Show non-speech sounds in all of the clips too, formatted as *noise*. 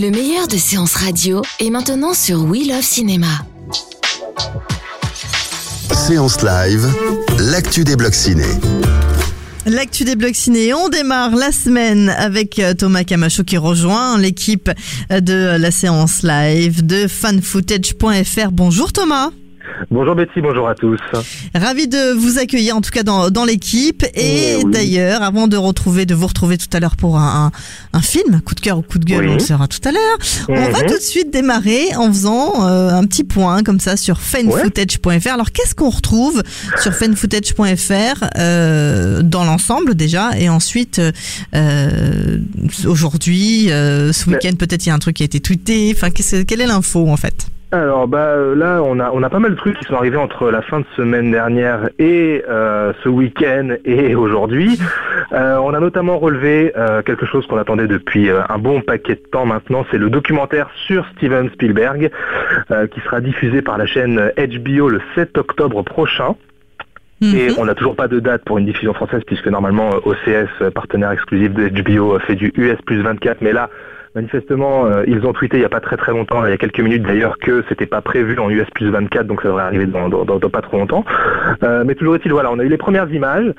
Le meilleur de séances radio est maintenant sur We Love Cinéma. Séance live, l'actu des blocs ciné. L'actu des blocs ciné, on démarre la semaine avec euh, Thomas Camacho qui rejoint l'équipe de la séance live de fanfootage.fr. Bonjour Thomas. Bonjour Betty, bonjour à tous. Ravi de vous accueillir en tout cas dans, dans l'équipe. Et Oui, oui. d'ailleurs, avant de retrouver, de vous retrouver tout à l'heure pour un, un, un film, coup de cœur ou coup de gueule, Oui. on le saura tout à l'heure. On va Mhm. tout de suite démarrer en faisant euh, un petit point comme ça sur fanfootage.fr. Alors qu'est-ce qu'on retrouve sur fanfootage.fr euh, dans l'ensemble déjà et ensuite euh, aujourd'hui, ce week-end peut-être il y a un truc qui a été tweeté. Enfin, quelle est l'info en fait? Alors bah euh, là on a on a pas mal de trucs qui sont arrivés entre la fin de semaine dernière et euh, ce week-end et *laughs* aujourd'hui. Euh, on a notamment relevé quelque chose qu'on attendait depuis un bon paquet de temps maintenant, c'est le documentaire sur Steven Spielberg qui sera diffusé par la chaîne HBO le 7 octobre prochain. Et Mhm. on n'a toujours pas de date pour une diffusion française puisque normalement euh, OCS, euh, partenaire exclusif de HBO, euh, fait du US plus 24. Mais là, manifestement, euh, ils ont tweeté il n'y a pas très très longtemps, il y a quelques minutes d'ailleurs, que c'était pas prévu en US plus 24, donc ça devrait arriver dans, dans- dans- dans pas trop longtemps. Euh, mais toujours est-il, voilà, on a eu les premières images.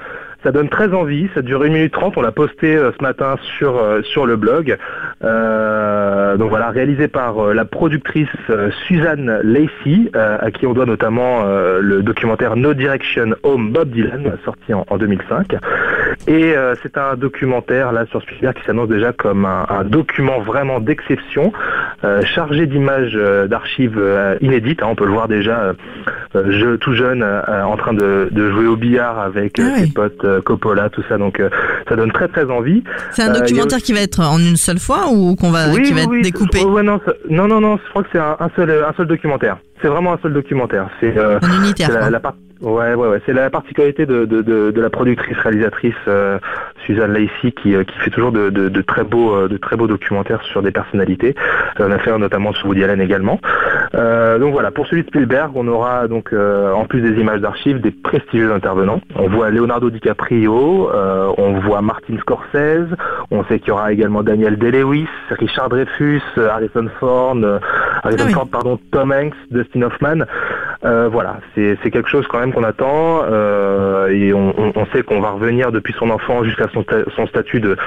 Ça donne très envie, ça dure 1 minute 30, on l'a posté euh, ce matin sur, euh, sur le blog. Euh, donc voilà, réalisé par la productrice Suzanne Lacey, à qui on doit notamment le documentaire No Direction Home Bob Dylan, sorti en, en 2005. Et c'est un documentaire là sur Spielberg qui s'annonce déjà comme un, document vraiment d'exception, chargé d'images euh, d'archives euh, inédites. hein. on peut le voir déjà euh, euh, je- tout jeune euh, en train de, de jouer au billard avec euh, Ah ses potes euh, Coppola, tout ça. Donc euh, ça donne très très envie. C'est un Euh, a documentaire qui va être en une seule fois ou qu'on va Oui, qui va oui, être découpé Oh, ouais, non, non, non, non, je crois que c'est un, un seul, un seul documentaire. C'est vraiment un seul documentaire. C'est euh, la, la part- ouais, ouais, ouais. C'est la particularité de, de, de, de la productrice réalisatrice euh, Suzanne Lacey qui, euh, qui fait toujours de, de, de très beaux euh, de très beaux documentaires sur des personnalités. En a fait notamment sur Woody Allen également. Euh, donc voilà, pour celui de Spielberg, on aura donc euh, en plus des images d'archives des prestigieux intervenants. On voit Leonardo DiCaprio, euh, on voit Martin Scorsese, on sait qu'il y aura également Daniel Day-Lewis, Richard Dreyfus, Harrison Ford, euh, Harrison Ah oui. Ford, pardon, Tom Hanks, Dustin Hoffman. Euh, voilà, c'est quelque chose quand même qu'on attend euh, et on, sait qu'on va revenir depuis son enfant jusqu'à son, sta- son statut de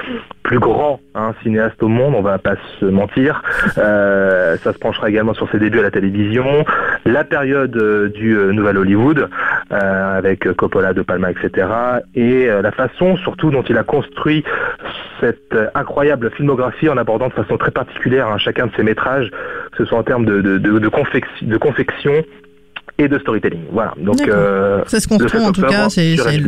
plus grand hein, cinéaste au monde, on va pas se mentir. Euh, ça se penchera également sur ses débuts à la télévision, la période du Nouvel Hollywood avec Coppola, De Palma, etc. Et la façon surtout dont il a construit cette incroyable filmographie en abordant de façon très particulière hein, chacun de ses métrages, que ce soit en termes de confection et de storytelling. Voilà. Donc D'accord. euh, C'est ce qu'on retrouve en 7 tout cas. C'est c'est-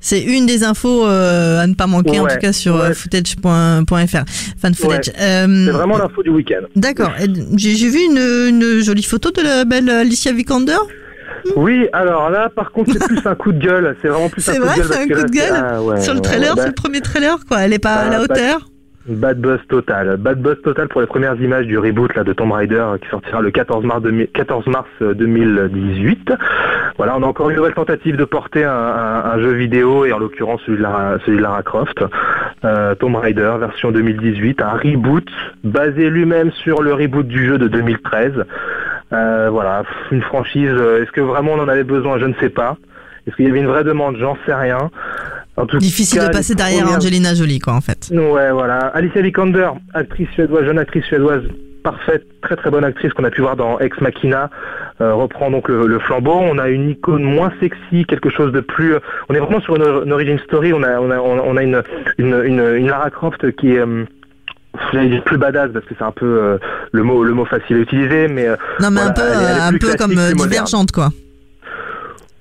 c'est une des infos euh, à ne pas manquer en tout cas sur ouais. euh, footage.fr. Fan footage. Euh, C'est vraiment l'info du week-end. D'accord. J'ai vu une, une jolie photo de la belle Alicia Vikander? Oui, alors là, par contre, c'est plus un coup de gueule. C'est vraiment plus un C'est coup vrai, de gueule. c'est parce un que coup de c'est- gueule sur le trailer, ouais, c'est bah, le premier trailer quoi. Elle est pas à la bah, hauteur. Bad buzz total. Bad buzz total pour les premières images du reboot de Tomb Raider qui sortira le 14 mars, 2000 14 mars euh, 2018. Voilà, on a encore une nouvelle tentative de porter un, jeu vidéo et en l'occurrence celui de Lara, Croft. Euh, Tomb Raider version 2018, un reboot basé lui-même sur le reboot du jeu de 2013. Euh, voilà, une franchise. Est-ce que vraiment on en avait besoin? Je ne sais pas. Est-ce qu'il y avait une vraie demande? J'en sais rien. En tout Difficile cas, de passer derrière premières- Angelina Jolie quoi en fait. Ouais, voilà. Alicia Vikander, actrice suédoise, jeune actrice suédoise, parfaite, très très bonne actrice qu'on a pu voir dans Ex Machina, euh, reprend donc le, le flambeau. On a une icône moins sexy, quelque chose de plus. euh, on est vraiment sur une, une origin story. On a on a on a une une, une, une Lara Croft qui est euh, j'allais dire plus badass parce que c'est un peu euh, le mot le mot facile à utiliser, mais Non mais Voilà, un peu elle elle un peu comme divergente quoi.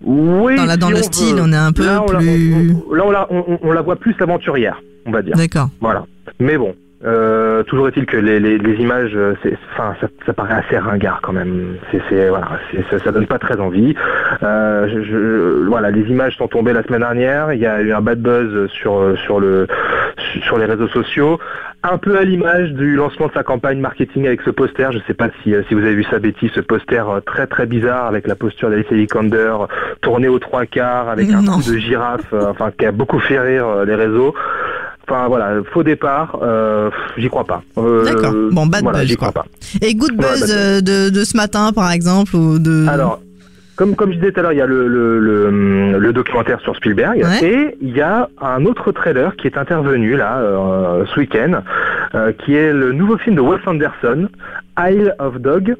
Oui. Dans, la, dans si le on style, veut. on est un peu là, on la- plus. on- on- là, on la, on- on la voit plus l'aventurière, on va dire. D'accord. Voilà. Mais bon, euh, toujours est-il que les, les, les images, euh, c'est, enfin, ça, ça paraît assez ringard quand même. C'est, voilà, ça, ça donne pas très envie. Euh, je, je- voilà, les images sont tombées la semaine dernière. Il y a eu un bad buzz sur sur le sur les réseaux sociaux. Un peu à l'image du lancement de sa campagne marketing avec ce poster. Je sais pas si, euh, si vous avez vu ça, Betty, ce poster euh, très très bizarre avec la posture d'Alice Vikander tourné aux trois quarts avec un coup de girafe, euh, enfin qui a beaucoup fait rire euh, les réseaux. Enfin voilà, faux départ, euh, j'y crois pas. Euh, D'accord. Bon, bad voilà, buzz, j'y crois pas. Et Good Buzz euh, de, de ce matin, par exemple, ou de. Alors, comme, comme je disais tout à l'heure, il y a le, le, le, le documentaire sur Spielberg Ouais. et il y a un autre trailer qui est intervenu là euh, ce week-end, euh, qui est le nouveau film de Wes Anderson, Isle of Dog.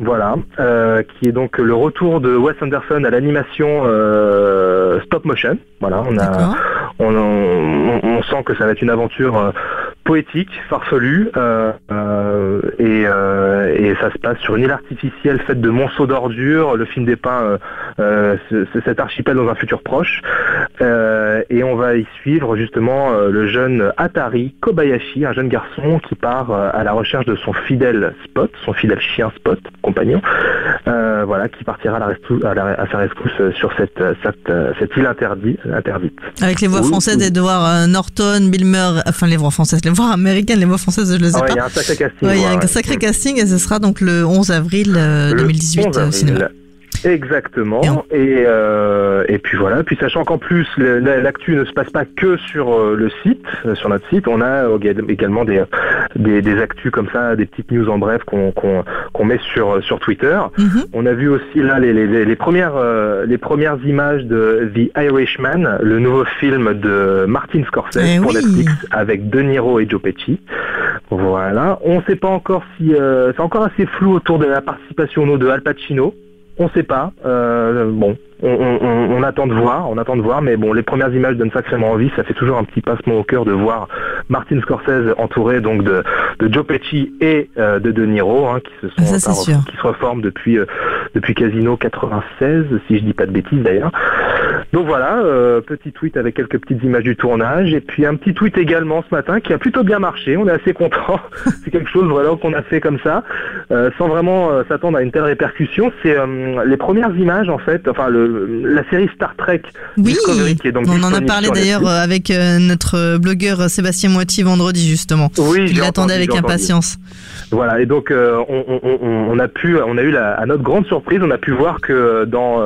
Voilà, euh, qui est donc le retour de Wes Anderson à l'animation euh, stop motion. Voilà, on a, on, on- on sent que ça va être une aventure euh, poétique, farfelue, euh, euh, et, euh, et ça se passe sur une île artificielle faite de monceaux d'ordures. Le film dépeint euh, ce- ce- cet archipel dans un futur proche, Euh, et on va y suivre justement euh, le jeune Atari Kobayashi, un jeune garçon qui part à la recherche de son fidèle Spot, son fidèle chien Spot, compagnon, euh, voilà, qui partira à, la rescou- à, la- à sa rescousse sur cette, cette, cette île interdite. interdite. Avec les voix Oui, françaises oui. euh, Norton, Bill Murray, enfin les voix françaises, les voix américaines, les voix françaises, je ne sais Ah ouais, pas. il y a un sacré casting. Ouais, il y a un sacré casting et ce sera donc le 11 avril euh, Le 2018 11 au cinéma. Exactement. Et euh, et puis voilà. Puis sachant qu'en plus l'actu ne se passe pas que sur euh, le site, euh, sur notre site, on a également des, des, des actus comme ça, des petites news en bref qu'on met sur sur Twitter. Mhm. On a vu aussi là les, les, premières les premières images de The Irishman, le nouveau film de Martin Scorsese Eh pour oui. Netflix avec De Niro et Joe Pesci. Voilà. On ne sait pas encore si euh, c'est encore assez flou autour de la participation de Al Pacino. On sait pas. Euh, bon, on, on- on- on attend de voir, on attend de voir, mais bon, les premières images donnent sacrément envie. Ça fait toujours un petit passement au cœur de voir Martin Scorsese entouré donc de, de Joe Pesci et euh, de De Niro, hein, qui se sont ça, par- qui se reforment depuis euh, depuis Casino 96, si je dis pas de bêtises d'ailleurs. Donc voilà, euh, petit tweet avec quelques petites images du tournage et puis un petit tweet également ce matin qui a plutôt bien marché. On est assez content. *laughs* c'est quelque chose voilà qu'on a fait comme ça, euh, sans vraiment euh, s'attendre à une telle répercussion. C'est les premières images en fait, enfin le, la série Star Trek Oui, Discovery qui est donc on en a parlé d'ailleurs avec notre blogueur Sébastien Moiti vendredi justement. Oui, Il l'attendait avec impatience. Voilà, et donc on, on- on- on a pu, on a eu la, à notre grande surprise, on a pu voir que dans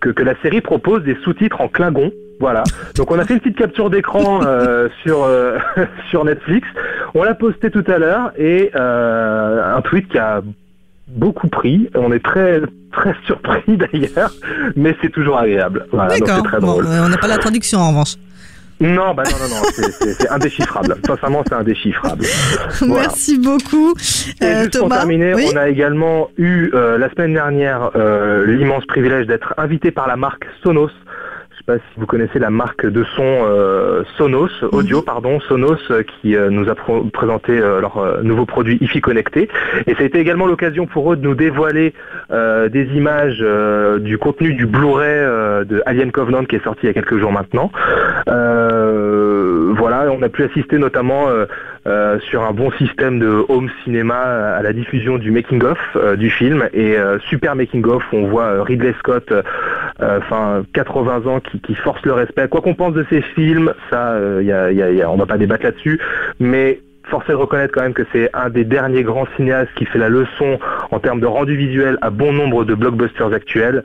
que, que la série propose des sous-titres en Klingon. Voilà. Donc on a fait une petite capture d'écran *laughs* euh, sur euh, *laughs* sur Netflix. On l'a posté tout à l'heure et euh, un tweet qui a beaucoup pris. On est très très *laughs* surpris d'ailleurs, mais c'est toujours agréable. Voilà, D'accord. très Bon, drôle. on n'a pas la traduction en revanche. Non, bah non, non, non, c'est- c'est c'est indéchiffrable. Sincèrement, c'est indéchiffrable. Voilà. Merci beaucoup, Et euh, juste pour terminer, oui on a également eu euh, la semaine dernière euh, l'immense privilège d'être invité par la marque Sonos. Je sais pas si vous connaissez la marque de son euh, Sonos, audio pardon, Sonos, euh, qui euh, nous a présenté euh, leur nouveau produit IFI connecté. Et ça a été également l'occasion pour eux de nous dévoiler des images du contenu du Blu-ray de Alien Covenant qui est sorti il y a quelques jours maintenant. Voilà, on a pu assister notamment euh, sur un bon système de home cinéma à la diffusion du making of euh, du film et euh, super making of où on voit Ridley Scott, enfin 80 ans qui, qui force le respect. Quoi qu'on pense de ces films, ça, euh, y a, on va pas débattre là-dessus, mais force est de reconnaître quand même que c'est un des derniers grands cinéastes qui fait la leçon en termes de rendu visuel à bon nombre de blockbusters actuels.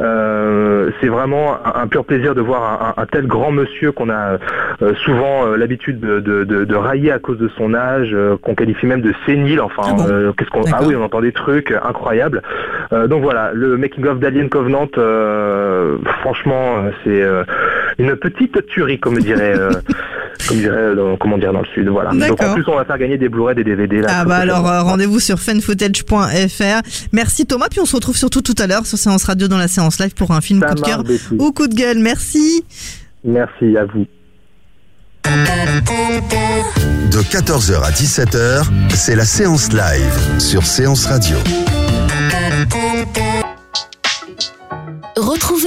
Euh, c'est vraiment un, un pur plaisir de voir un, tel grand monsieur qu'on a euh, souvent euh, l'habitude de, de, de- de railler à cause de son âge, qu'on qualifie même de sénile. Enfin, Ah bon qu'est-ce qu'on Ah oui, on entend des trucs incroyables. Donc voilà, le making of d'Alien Covenant, franchement, c'est une petite tuerie, comme dirait, *laughs* comme dirait, dans- comment dire dans le sud. Voilà. Donc en plus, on va faire gagner des Blu-ray, des DVD. Là, Ah bah alors euh, rendez-vous sur fanfootage.fr. Merci Thomas, puis on se retrouve surtout tout à l'heure sur Séance Radio dans la séance live pour un film Ça coup de cœur Betty. ou coup de gueule. Merci. Merci à vous. De 14h à 17h, c'est la séance live sur Séance Radio.